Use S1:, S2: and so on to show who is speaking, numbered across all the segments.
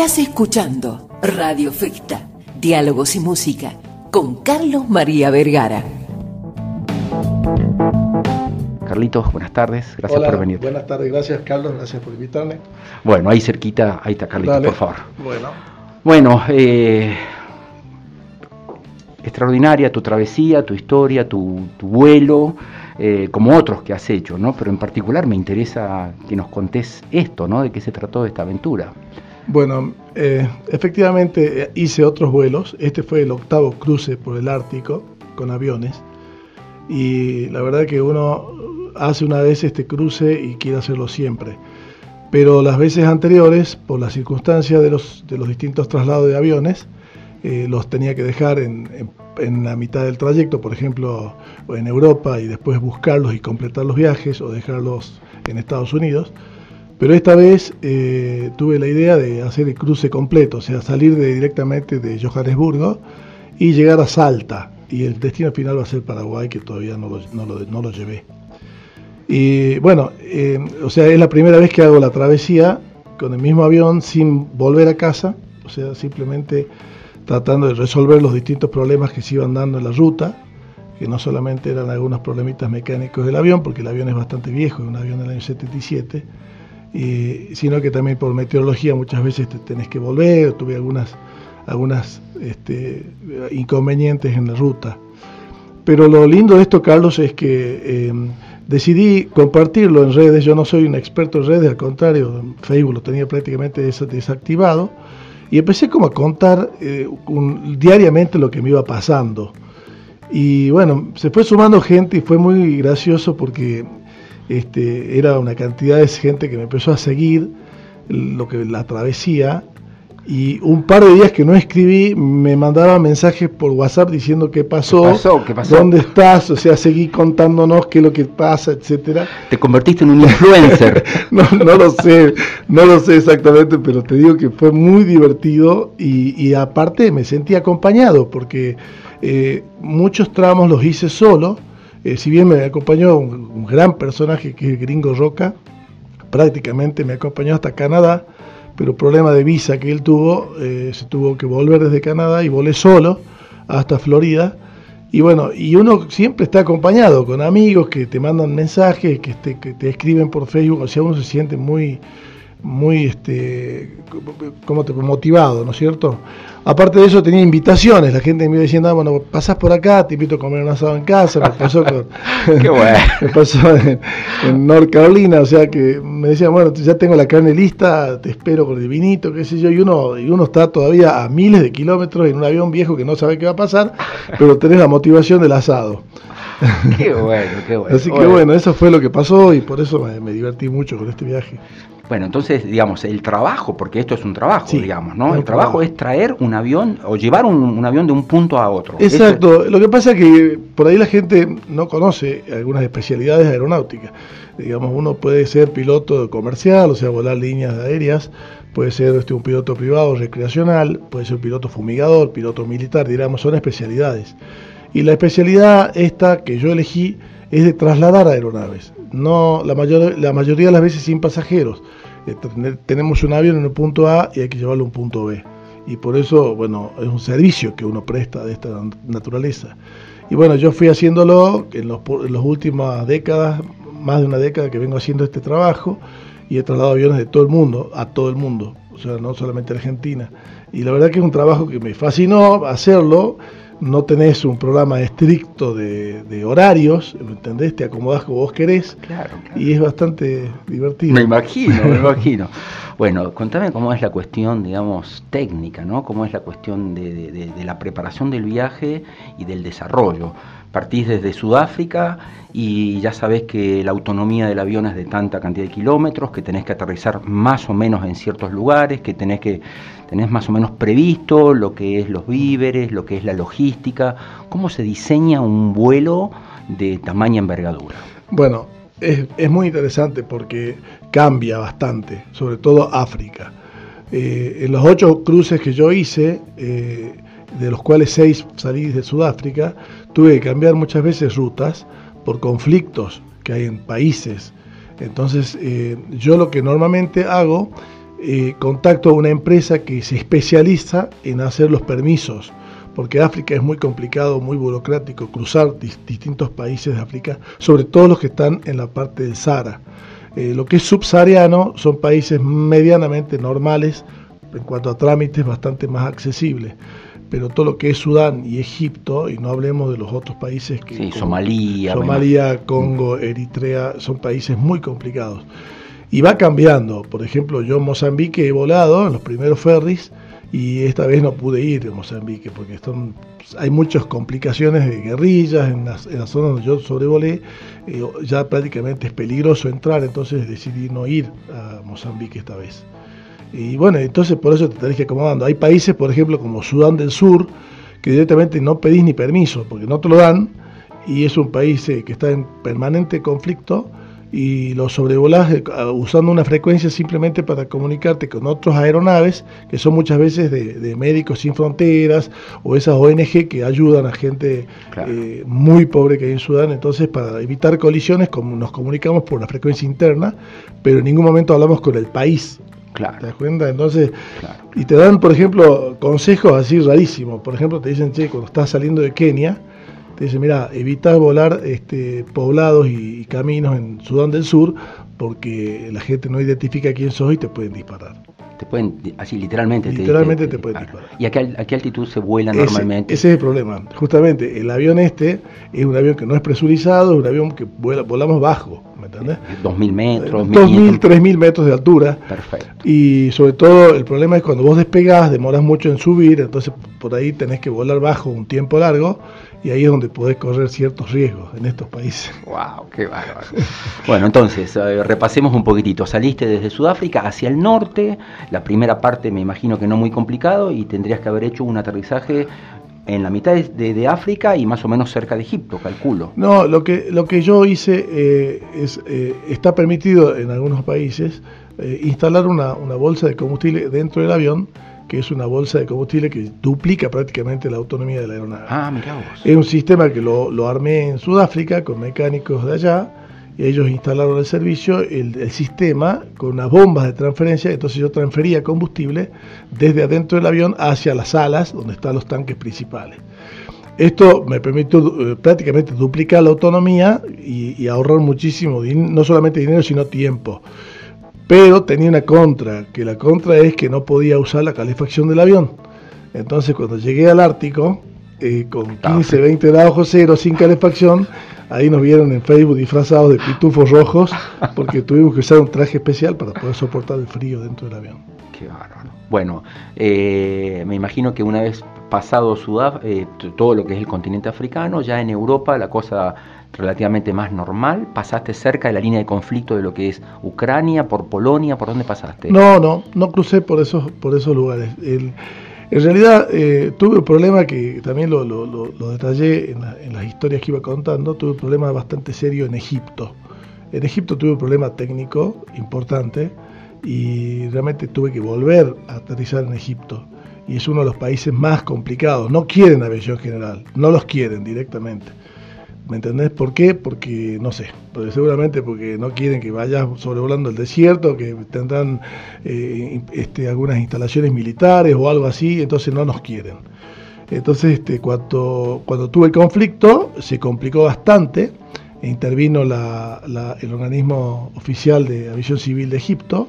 S1: Estás escuchando Radio Festa, Diálogos y Música, con Carlos María Vergara.
S2: Carlitos, buenas tardes, gracias por venir.
S3: Buenas tardes, gracias Carlos, gracias por invitarme.
S2: Bueno, ahí cerquita, ahí está Carlitos, por favor.
S3: Bueno.
S2: Bueno, eh, extraordinaria tu travesía, tu historia, tu, vuelo, eh, como otros que has hecho, ¿no? Pero en particular me interesa que nos contés esto, ¿no? De qué se trató esta aventura.
S3: Bueno, eh, efectivamente hice otros vuelos. Este fue el octavo cruce por el Ártico con aviones. Y la verdad que uno hace una vez este cruce y quiere hacerlo siempre. Pero las veces anteriores, por las circunstancias de los, de los distintos traslados de aviones, eh, los tenía que dejar en, en, la mitad del trayecto, por ejemplo, en Europa y después buscarlos y completar los viajes o dejarlos en Estados Unidos. Pero esta vez eh, tuve la idea de hacer el cruce completo, o sea, salir directamente de Johannesburgo y llegar a Salta. Y el destino final va a ser Paraguay, que todavía no lo, no lo, no lo llevé. Y bueno, eh, o sea, es la primera vez que hago la travesía con el mismo avión sin volver a casa, o sea, simplemente tratando de resolver los distintos problemas que se iban dando en la ruta, que no solamente eran algunos problemitas mecánicos del avión, porque el avión es bastante viejo, es un avión del año 77, sino que también por meteorología muchas veces te tenés que volver, tuve algunas, algunas este, inconvenientes en la ruta. Pero lo lindo de esto, Carlos, es que em, decidí compartirlo en redes. Yo no soy un experto en redes, al contrario, Facebook lo tenía prácticamente desactivado y empecé como a contar eh, diariamente lo que me iba pasando. Y bueno, se fue sumando gente y fue muy gracioso porque este, era una cantidad de gente que me empezó a seguir lo que la travesía y un par de días que no escribí me mandaba mensajes por WhatsApp diciendo qué pasó,
S2: ¿Qué pasó?
S3: dónde estás, o sea, seguí contándonos qué es lo que pasa, etcétera.
S2: Te convertiste en un influencer.
S3: no, no lo sé, no lo sé exactamente, pero te digo que fue muy divertido y, aparte me sentí acompañado porque eh, muchos tramos los hice solo, eh, si bien me acompañó un, gran personaje que es Gringo Roca, prácticamente me acompañó hasta Canadá pero problema de visa que él tuvo, eh, se tuvo que volver desde Canadá y volé solo hasta Florida. Y bueno, y uno siempre está acompañado con amigos que te mandan mensajes, que te, que te escriben por Facebook, o sea, uno se siente muy, muy este, como te, motivado, ¿no es cierto? Aparte de eso tenía invitaciones, la gente me iba diciendo, ah, bueno, pasás por acá, te invito a comer un asado en casa, me pasó, me pasó en, North Carolina, o sea que me decían, bueno, ya tengo la carne lista, te espero con el vinito, qué sé yo, y uno, y uno está todavía a miles de kilómetros en un avión viejo que no sabe qué va a pasar, pero tenés la motivación del asado.
S2: Qué bueno, qué bueno.
S3: Así que bueno, eso fue lo que pasó y por eso me divertí mucho con este viaje.
S2: Bueno, entonces, digamos, el trabajo, porque esto es un trabajo, digamos, ¿no? El trabajo es traer un avión o llevar un, avión de un punto a otro.
S3: Exacto. Lo que pasa es que por ahí la gente no conoce algunas especialidades aeronáuticas. Digamos, uno puede ser piloto comercial, o sea, volar líneas aéreas, puede ser este, un piloto privado recreacional, puede ser un piloto fumigador, piloto militar, digamos, son especialidades. Y la especialidad esta que yo elegí es de trasladar aeronaves, no la, mayor, la mayoría de las veces sin pasajeros. Eh, tenemos un avión en un punto A y hay que llevarlo a un punto B. Y por eso, bueno, es un servicio que uno presta de esta naturaleza. Y bueno, yo fui haciéndolo en, los, en las últimas décadas, más de una década que vengo haciendo este trabajo y he trasladado aviones de todo el mundo, a todo el mundo, o sea, no solamente a Argentina. Y la verdad que es un trabajo que me fascinó hacerlo no tenés un programa estricto de, horarios, ¿me entendés? Te acomodás como vos querés.
S2: Claro,
S3: Y es bastante divertido.
S2: Me imagino, me imagino. Bueno, contame cómo es la cuestión, digamos, técnica, ¿no? Cómo es la cuestión de, la preparación del viaje y del desarrollo partís desde Sudáfrica y ya sabés que la autonomía del avión es de tanta cantidad de kilómetros, que tenés que aterrizar más o menos en ciertos lugares, que tenés que tenés más o menos previsto lo que es los víveres, lo que es la logística, cómo se diseña un vuelo de tamaña envergadura.
S3: Bueno, es, muy interesante porque cambia bastante, sobre todo África. Eh, en los ocho cruces que yo hice, eh, de los cuales seis salí de Sudáfrica, tuve que cambiar muchas veces rutas por conflictos que hay en países. Entonces, eh, yo lo que normalmente hago contacto a una empresa que se especializa en hacer los permisos, porque África es muy complicado, muy burocrático, cruzar distintos países de África, sobre todo los que están en la parte del Sahara. Eh, lo que es subsahariano son países medianamente normales, en cuanto a trámites bastante más accesibles pero todo lo que es Sudán y Egipto, y no hablemos de los otros países que...
S2: Sí, Somalia.
S3: Somalia, Congo, Eritrea, son países muy complicados. Y va cambiando. Por ejemplo, yo en Mozambique he volado en los primeros ferries y esta vez no pude ir a Mozambique porque hay muchas complicaciones de guerrillas en la, en zona donde yo sobrevolé. Eh, ya prácticamente es peligroso entrar, entonces decidí no ir a Mozambique esta vez. Y bueno, entonces por eso te tenés que acomodando. Hay países, por ejemplo, como Sudán del Sur, que directamente no pedís ni permiso, porque no te lo dan, y es un país eh, que está en permanente conflicto, y lo sobrevolás eh, usando una frecuencia simplemente para comunicarte con otras aeronaves, que son muchas veces de, Médicos Sin Fronteras, o esas ONG que ayudan a gente eh, muy pobre que hay en Sudán. Entonces, para evitar colisiones, como nos comunicamos por una frecuencia interna, pero en ningún momento hablamos con el país
S2: Claro.
S3: ¿Te das cuenta? Entonces, y te dan, por ejemplo, consejos así rarísimos. Por ejemplo, te dicen, che, cuando estás saliendo de Kenia, te dicen, mira, evita volar este, poblados y, caminos en Sudán del Sur porque la gente no identifica quién sos y te pueden disparar.
S2: Te pueden, así literalmente.
S3: Literalmente te, pueden disparar.
S2: ¿Y a qué, altitud se vuela normalmente?
S3: Ese es el problema. Justamente, el avión este es un avión que no es presurizado, es un avión que vuela, volamos bajo. ¿me entendés?
S2: 2.000 metros,
S3: 2.000, 3.000 metros de altura.
S2: Perfecto.
S3: Y sobre todo el problema es cuando vos despegás, demoras mucho en subir, entonces por ahí tenés que volar bajo un tiempo largo y ahí es donde podés correr ciertos riesgos en estos países.
S2: ¡Wow! ¡Qué bárbaro! bueno, entonces, eh, repasemos un poquitito. Saliste desde Sudáfrica hacia el norte, la primera parte me imagino que no muy complicado y tendrías que haber hecho un aterrizaje en la mitad de, África y más o menos cerca de Egipto, calculo.
S3: No, lo que, lo que yo hice eh, es, eh, está permitido en algunos países instalar una, una bolsa de combustible dentro del avión que es una bolsa de combustible que duplica prácticamente la autonomía de la aeronave.
S2: Ah, mira vos.
S3: Es un sistema que lo, lo, armé en Sudáfrica con mecánicos de allá. Y ellos instalaron el servicio, el, sistema, con unas bombas de transferencia. Entonces yo transfería combustible desde adentro del avión hacia las alas, donde están los tanques principales. Esto me permitió eh, prácticamente duplicar la autonomía y, y ahorrar muchísimo, no solamente dinero, sino tiempo. Pero tenía una contra, que la contra es que no podía usar la calefacción del avión. Entonces cuando llegué al Ártico, eh, con 15, 20 grados cero, sin calefacción, ahí nos vieron en Facebook disfrazados de pitufos rojos, porque tuvimos que usar un traje especial para poder soportar el frío dentro del avión.
S2: Qué bárbaro. Bueno, eh, me imagino que una vez pasado Sudaf eh, todo lo que es el continente africano, ya en Europa la cosa relativamente más normal? ¿Pasaste cerca de la línea de conflicto de lo que es Ucrania, por Polonia? ¿Por dónde pasaste?
S3: No, no, no crucé por esos, por esos lugares. en realidad eh, tuve un problema que también lo, detallé en, las historias que iba contando, tuve un problema bastante serio en Egipto. En Egipto tuve un problema técnico importante y realmente tuve que volver a aterrizar en Egipto. Y es uno de los países más complicados. No quieren aviación general, no los quieren directamente. ¿Me entendés por qué? Porque, no sé, seguramente porque no quieren que vayas sobrevolando el desierto, que tendrán eh, este, algunas instalaciones militares o algo así, entonces no nos quieren. Entonces, este, cuando, cuando tuve el conflicto, se complicó bastante, e intervino el organismo oficial de aviación civil de Egipto,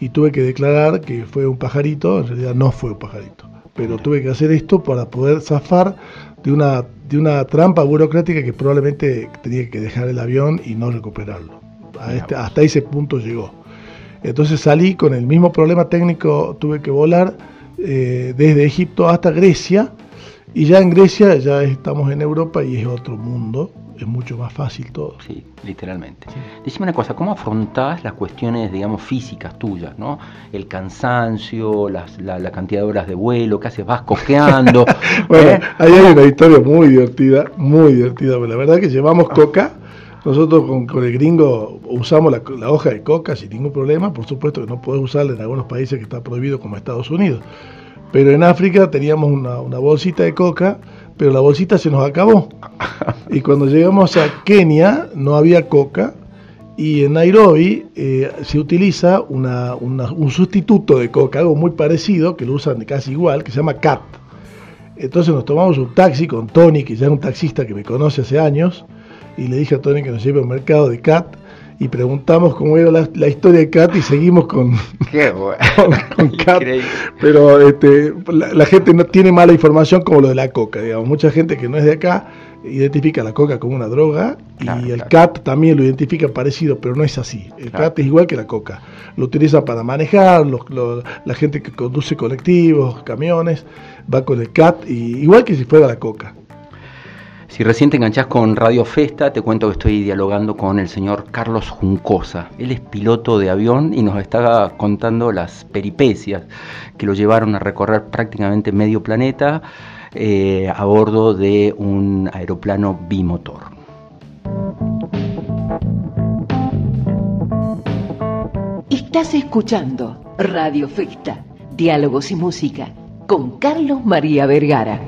S3: y tuve que declarar que fue un pajarito, en realidad no fue un pajarito, pero tuve que hacer esto para poder zafar de una, de una trampa burocrática que probablemente tenía que dejar el avión y no recuperarlo. Este, hasta ese punto llegó. Entonces salí con el mismo problema técnico, tuve que volar eh, desde Egipto hasta Grecia y ya en Grecia ya estamos en Europa y es otro mundo es mucho más fácil todo.
S2: Sí, literalmente. Sí. una cosa, ¿cómo afrontás las cuestiones, digamos, físicas tuyas, ¿no? El cansancio, la, cantidad de horas de vuelo, ¿qué haces? Vas coqueando.
S3: bueno, ¿eh? ahí hay una historia muy divertida, muy divertida, la verdad que llevamos coca. Nosotros con, el gringo usamos la, hoja de coca sin ningún problema, por supuesto que no podés usarla en algunos países que está prohibido como Estados Unidos. Pero en África teníamos una, una bolsita de coca pero la bolsita se nos acabó. Y cuando llegamos a Kenia no había coca Y en Nairobi eh, se utiliza un sustituto de coca, algo muy parecido, que lo usan casi igual, que se llama CAT. Entonces nos tomamos un taxi con Tony, que ya es un taxista que me conoce hace años, y le dije a Tony que nos lleve a un mercado de CAT y preguntamos cómo era la, historia de Cat y seguimos con, con, Cat. Pero este, la, gente no tiene mala información como lo de la coca, digamos. Mucha gente que no es de acá identifica la coca como una droga y el CAT también lo identifica parecido, pero no es así. El CAT es igual que la coca. Lo utilizan para manejar, la gente que conduce colectivos, camiones, va con el CAT, y, igual que si fuera la coca.
S2: Si recién te enganchás con Radio Festa, te cuento que estoy dialogando con el señor Carlos Juncosa. Él es piloto de avión y nos está contando las peripecias que lo llevaron a recorrer prácticamente medio planeta eh, a bordo de un aeroplano bimotor.
S1: Estás escuchando Radio Festa, Diálogos y Música, con Carlos María Vergara.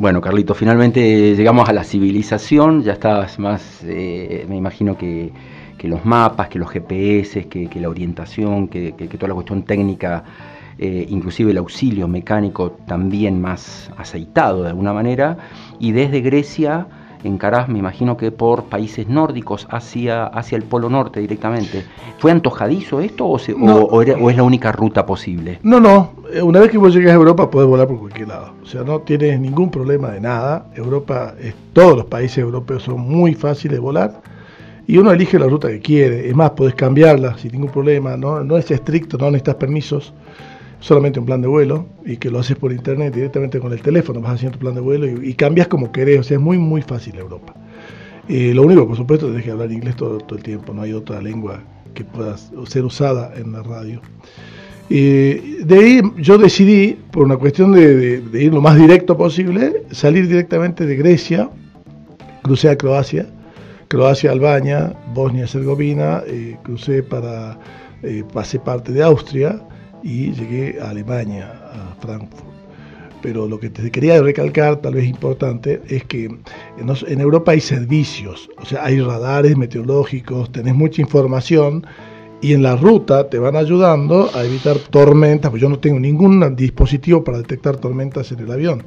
S2: Bueno, Carlito, finalmente llegamos a la civilización, ya estás más, eh, me imagino que, los mapas, que los GPS, que, la orientación, que, toda la cuestión técnica, eh, inclusive el auxilio mecánico también más aceitado de alguna manera, y desde Grecia encarás, me imagino que por países nórdicos hacia, hacia el Polo Norte directamente. ¿Fue antojadizo esto o, o, es la única ruta posible?
S3: No, no. Eh, una vez que vos llegas a Europa podés volar por cualquier lado. O sea, no tienes ningún problema de nada. Europa, todos los países europeos son muy fáciles de volar. Y uno elige la ruta que quiere. Es más, podés cambiarla sin ningún problema. No, no es estricto, no necesitas permisos solamente un plan de vuelo y que lo haces por internet directamente con el teléfono, vas haciendo tu plan de vuelo y, cambias como querés, o sea, es muy, muy fácil Europa. Eh, lo único, por supuesto, es que hablar inglés todo, todo, el tiempo, no hay otra lengua que pueda ser usada en la radio. Eh, de ahí yo decidí, por una cuestión de, ir lo más directo posible, salir directamente de Grecia, crucé a Croacia, Croacia, Albania, Bosnia-Herzegovina, eh, crucé para, pasé parte de Austria, y llegué a Alemania, a Frankfurt. Pero lo que te quería recalcar, tal vez importante, es que en, Europa hay servicios, o sea, hay radares meteorológicos, tenés mucha información y en la ruta te van ayudando a evitar tormentas, pues yo no tengo ningún dispositivo para detectar tormentas en el avión.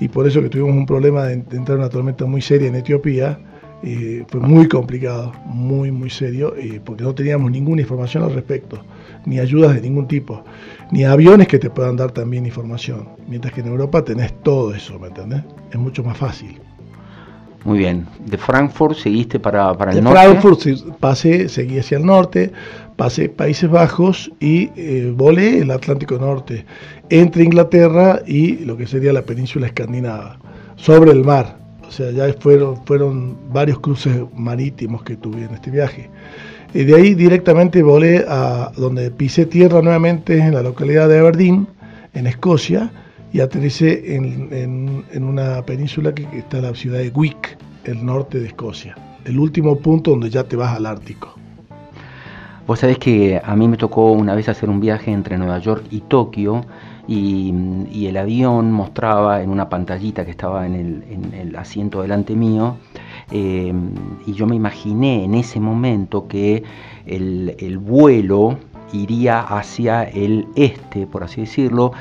S3: Y por eso que tuvimos un problema de, entrar en una tormenta muy seria en Etiopía, eh, fue muy complicado, muy, muy serio, eh, porque no teníamos ninguna información al respecto ni ayudas de ningún tipo, ni aviones que te puedan dar también información. Mientras que en Europa tenés todo eso, ¿me entendés? Es mucho más fácil.
S2: Muy bien. De Frankfurt seguiste para, para
S3: el
S2: norte.
S3: De Frankfurt pasé, seguí hacia el norte, pasé Países Bajos y eh, volé el Atlántico Norte entre Inglaterra y lo que sería la península escandinava, sobre el mar. O sea, ya fueron, fueron varios cruces marítimos que tuve en este viaje. Y de ahí directamente volé a donde pisé tierra nuevamente en la localidad de Aberdeen, en Escocia, y aterricé en, una península que, está en la ciudad de Wick, el norte de Escocia. El último punto donde ya te vas al Ártico.
S2: Vos sabés que a mí me tocó una vez hacer un viaje entre Nueva York y Tokio y, el avión mostraba en una pantallita que estaba en el, en el asiento delante mío eh, y yo me imaginé en ese momento que el, vuelo iría hacia el este, por así decirlo,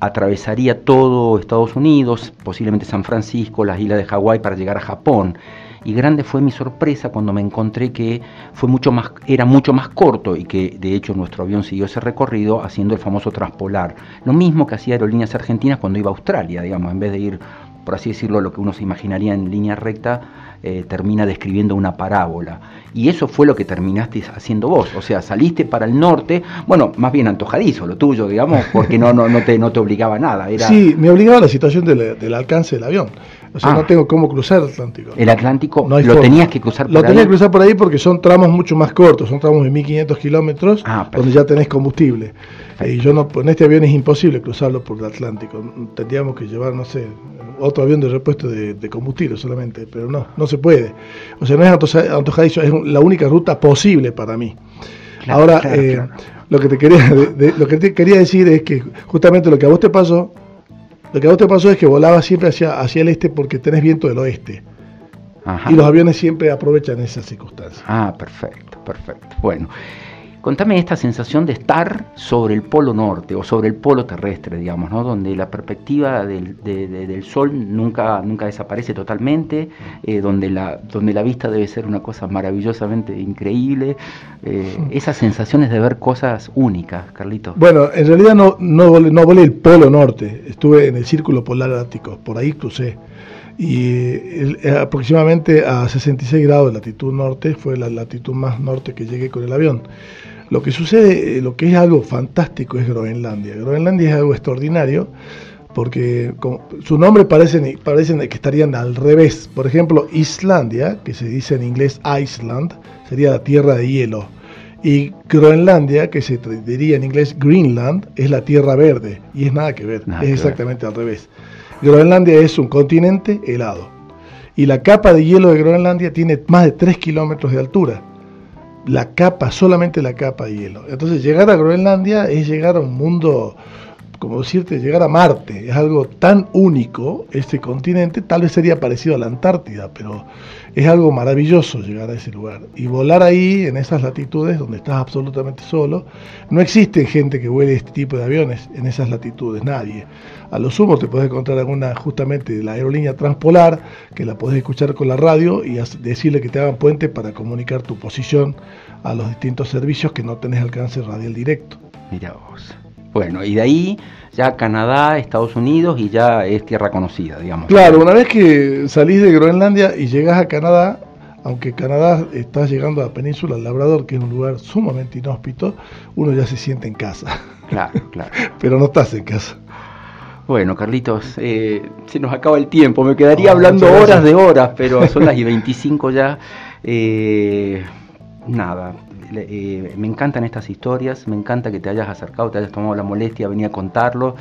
S2: atravesaría todo Estados Unidos, posiblemente San Francisco, las islas de Hawái para llegar a Japón. Y grande fue mi sorpresa cuando me encontré que fue mucho más, era mucho más corto y que de hecho nuestro avión siguió ese recorrido haciendo el famoso transpolar. Lo mismo que hacía Aerolíneas Argentinas cuando iba a Australia, digamos, en vez de ir, por así decirlo, lo que uno se imaginaría en línea recta, eh, termina describiendo una parábola. Y eso fue lo que terminaste haciendo vos. O sea, saliste para el norte, bueno, más bien antojadizo lo tuyo, digamos, porque no, no, no, te, no te obligaba nada. Era...
S3: Sí, me obligaba la situación del, alcance del avión. O sea, no ah. tengo cómo cruzar el Atlántico.
S2: El Atlántico no lo tenías que cruzar
S3: por Lo tenías que cruzar por ahí porque son tramos mucho más cortos, son tramos de 1500 kilómetros, ah, donde ya tenés combustible. Y yo no, en este avión es imposible cruzarlo por el Atlántico. Tendríamos que llevar, no sé, otro avión de repuesto de, combustible solamente, pero no, no se puede. O sea, no es antojadizo, es la única ruta posible para mí. Ahora, eh, lo que te quería lo que te quería decir es que justamente lo que a vos te pasó, lo que a vos te pasó es que volabas siempre hacia, hacia el este porque tenés viento del oeste. Y los aviones siempre aprovechan esas circunstancias.
S2: Ah, perfecto, perfecto. Bueno, Contame esta sensación de estar sobre el polo norte o sobre el polo terrestre, digamos, ¿no? donde la perspectiva del, sol nunca, nunca desaparece totalmente, eh, donde, la, donde la vista debe ser una cosa maravillosamente increíble. Eh, esas sensaciones de ver cosas únicas, Carlito.
S3: Bueno, en realidad no, no, no volé el polo norte, estuve en el círculo polar ártico, por ahí crucé y aproximadamente a 66 grados de latitud norte fue la latitud más norte que llegué con el avión. Lo que sucede, eh, lo que es algo fantástico es Groenlandia. Groenlandia es algo extraordinario porque su nombre parecen, parecen que estarían al revés. Por ejemplo, Islandia, que se dice en inglés Iceland, sería la tierra de hielo. Y Groenlandia, que se diría en inglés Greenland, es la tierra verde. Y es nada que ver, es exactamente al revés. Groenlandia es un continente helado. Y la capa de hielo de Groenlandia tiene más de 3 kilómetros de altura la capa, solamente la capa de hielo. Entonces llegar a Groenlandia es llegar a un mundo, como decirte, llegar a Marte. Es algo tan único, este continente, tal vez sería parecido a la Antártida, pero es algo maravilloso llegar a ese lugar. Y volar ahí, en esas latitudes, donde estás absolutamente solo, no existe gente que vuele este tipo de aviones en esas latitudes, nadie. A lo sumo te puedes encontrar alguna justamente de la aerolínea Transpolar, que la puedes escuchar con la radio y decirle que te hagan puente para comunicar tu posición a los distintos servicios que no tenés alcance radial directo.
S2: Mira vos. Bueno, y de ahí ya Canadá, Estados Unidos y ya es tierra conocida, digamos.
S3: Claro, una vez que salís de Groenlandia y llegas a Canadá, aunque Canadá está llegando a la península del Labrador, que es un lugar sumamente inhóspito, uno ya se siente en casa.
S2: Claro, claro.
S3: Pero no estás en casa.
S2: Bueno, Carlitos, eh, se nos acaba el tiempo. Me quedaría hablando horas de horas, pero son las y 25 ya. Eh, nada, eh, me encantan estas historias, me encanta que te hayas acercado, te hayas tomado la molestia de venir a contarlo,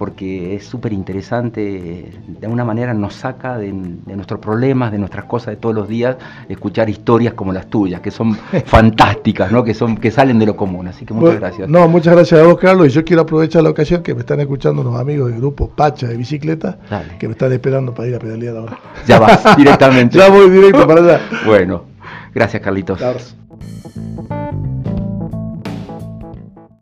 S2: porque es súper interesante, de alguna manera nos saca de, nuestros problemas, de nuestras cosas de todos los días, escuchar historias como las tuyas, que son fantásticas, ¿no? que, son, que salen de lo común. Así que muchas gracias.
S3: No, muchas gracias a vos, Carlos, y yo quiero aprovechar la ocasión que me están escuchando unos amigos del grupo Pacha de bicicleta, que me están esperando para ir a pedalear ahora.
S2: Ya vas, directamente.
S3: ya voy directo para allá.
S2: Bueno, gracias, Carlitos. Thank you.